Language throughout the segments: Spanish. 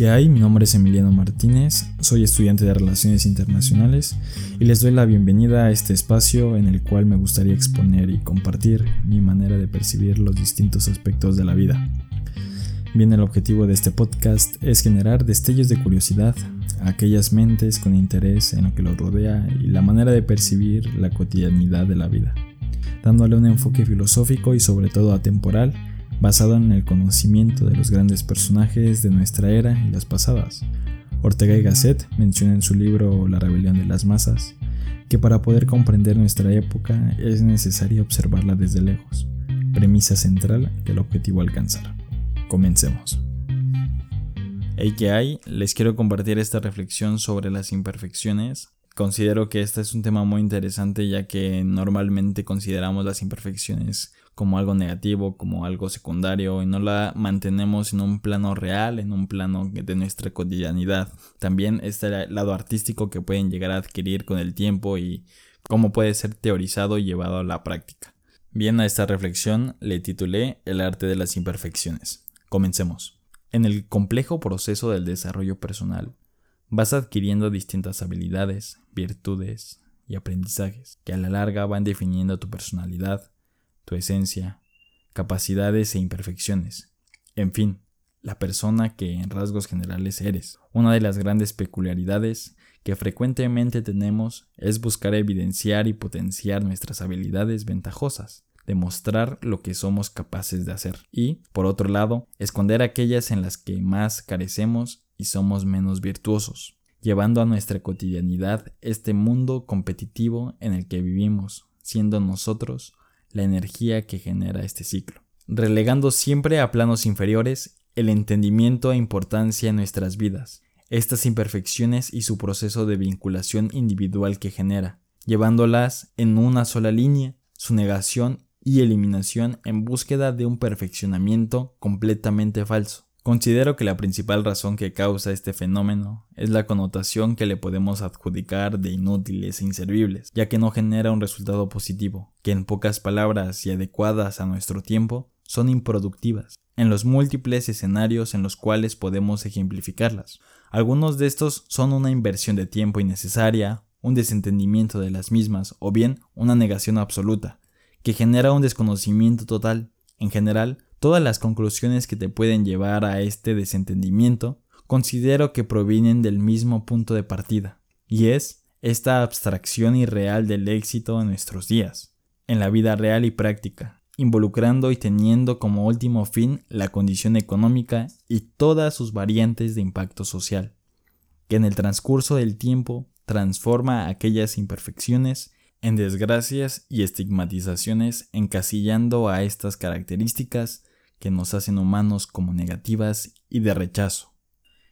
¿Qué hay? Mi nombre es Emiliano Martínez, soy estudiante de Relaciones Internacionales y les doy la bienvenida a este espacio en el cual me gustaría exponer y compartir mi manera de percibir los distintos aspectos de la vida. Bien, el objetivo de este podcast es generar destellos de curiosidad a aquellas mentes con interés en lo que los rodea y la manera de percibir la cotidianidad de la vida, dándole un enfoque filosófico y sobre todo atemporal basado en el conocimiento de los grandes personajes de nuestra era y las pasadas. Ortega y Gasset menciona en su libro La rebelión de las masas que para poder comprender nuestra época es necesario observarla desde lejos, premisa central del objetivo a alcanzar. Comencemos. Hey, ¿qué hay? Les quiero compartir esta reflexión sobre las imperfecciones Considero que este es un tema muy interesante ya que normalmente consideramos las imperfecciones como algo negativo, como algo secundario y no la mantenemos en un plano real, en un plano de nuestra cotidianidad. También este lado artístico que pueden llegar a adquirir con el tiempo y cómo puede ser teorizado y llevado a la práctica. Bien, a esta reflexión le titulé El arte de las imperfecciones. Comencemos. En el complejo proceso del desarrollo personal, vas adquiriendo distintas habilidades, virtudes y aprendizajes que a la larga van definiendo tu personalidad, tu esencia, capacidades e imperfecciones. En fin, la persona que en rasgos generales eres. Una de las grandes peculiaridades que frecuentemente tenemos es buscar evidenciar y potenciar nuestras habilidades ventajosas, demostrar lo que somos capaces de hacer y, por otro lado, esconder aquellas en las que más carecemos y somos menos virtuosos, llevando a nuestra cotidianidad este mundo competitivo en el que vivimos, siendo nosotros la energía que genera este ciclo, relegando siempre a planos inferiores el entendimiento e importancia en nuestras vidas, estas imperfecciones y su proceso de vinculación individual que genera, llevándolas en una sola línea, su negación y eliminación en búsqueda de un perfeccionamiento completamente falso. Considero que la principal razón que causa este fenómeno es la connotación que le podemos adjudicar de inútiles e inservibles, ya que no genera un resultado positivo, que en pocas palabras y adecuadas a nuestro tiempo son improductivas, en los múltiples escenarios en los cuales podemos ejemplificarlas. Algunos de estos son una inversión de tiempo innecesaria, un desentendimiento de las mismas o bien una negación absoluta, que genera un desconocimiento total. En general, Todas las conclusiones que te pueden llevar a este desentendimiento considero que provienen del mismo punto de partida, y es esta abstracción irreal del éxito en nuestros días, en la vida real y práctica, involucrando y teniendo como último fin la condición económica y todas sus variantes de impacto social, que en el transcurso del tiempo transforma aquellas imperfecciones en desgracias y estigmatizaciones encasillando a estas características que nos hacen humanos como negativas y de rechazo.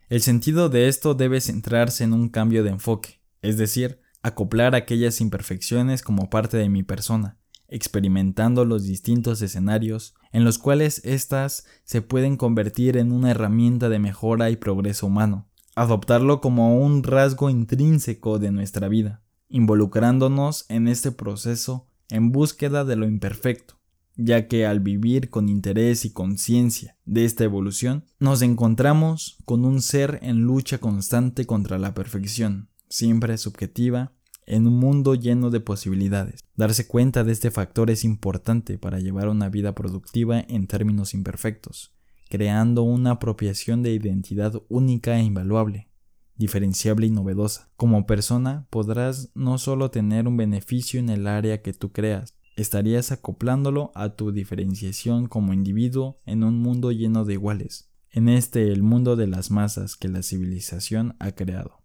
El sentido de esto debe centrarse en un cambio de enfoque, es decir, acoplar aquellas imperfecciones como parte de mi persona, experimentando los distintos escenarios en los cuales éstas se pueden convertir en una herramienta de mejora y progreso humano, adoptarlo como un rasgo intrínseco de nuestra vida, involucrándonos en este proceso en búsqueda de lo imperfecto, ya que al vivir con interés y conciencia de esta evolución, nos encontramos con un ser en lucha constante contra la perfección, siempre subjetiva, en un mundo lleno de posibilidades. Darse cuenta de este factor es importante para llevar una vida productiva en términos imperfectos, creando una apropiación de identidad única e invaluable, diferenciable y novedosa. Como persona podrás no solo tener un beneficio en el área que tú creas, estarías acoplándolo a tu diferenciación como individuo en un mundo lleno de iguales, en este el mundo de las masas que la civilización ha creado.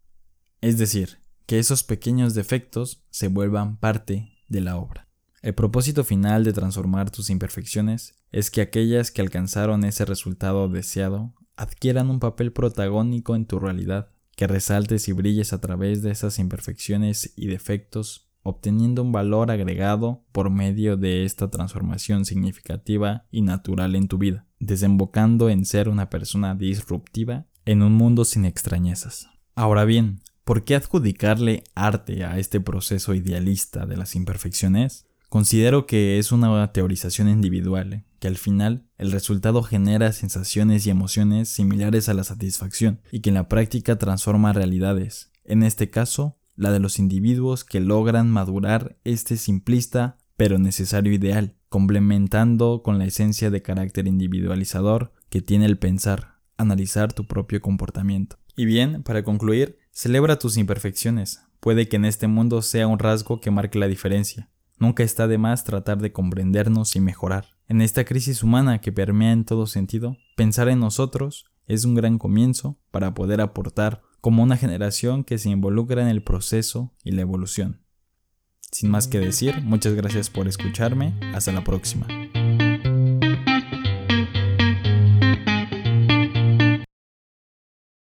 Es decir, que esos pequeños defectos se vuelvan parte de la obra. El propósito final de transformar tus imperfecciones es que aquellas que alcanzaron ese resultado deseado adquieran un papel protagónico en tu realidad, que resaltes y brilles a través de esas imperfecciones y defectos obteniendo un valor agregado por medio de esta transformación significativa y natural en tu vida, desembocando en ser una persona disruptiva en un mundo sin extrañezas. Ahora bien, ¿por qué adjudicarle arte a este proceso idealista de las imperfecciones? Considero que es una teorización individual que al final el resultado genera sensaciones y emociones similares a la satisfacción y que en la práctica transforma realidades, en este caso la de los individuos que logran madurar este simplista pero necesario ideal, complementando con la esencia de carácter individualizador que tiene el pensar, analizar tu propio comportamiento. Y bien, para concluir, celebra tus imperfecciones. Puede que en este mundo sea un rasgo que marque la diferencia. Nunca está de más tratar de comprendernos y mejorar. En esta crisis humana que permea en todo sentido, pensar en nosotros es un gran comienzo para poder aportar como una generación que se involucra en el proceso y la evolución. Sin más que decir, muchas gracias por escucharme, hasta la próxima.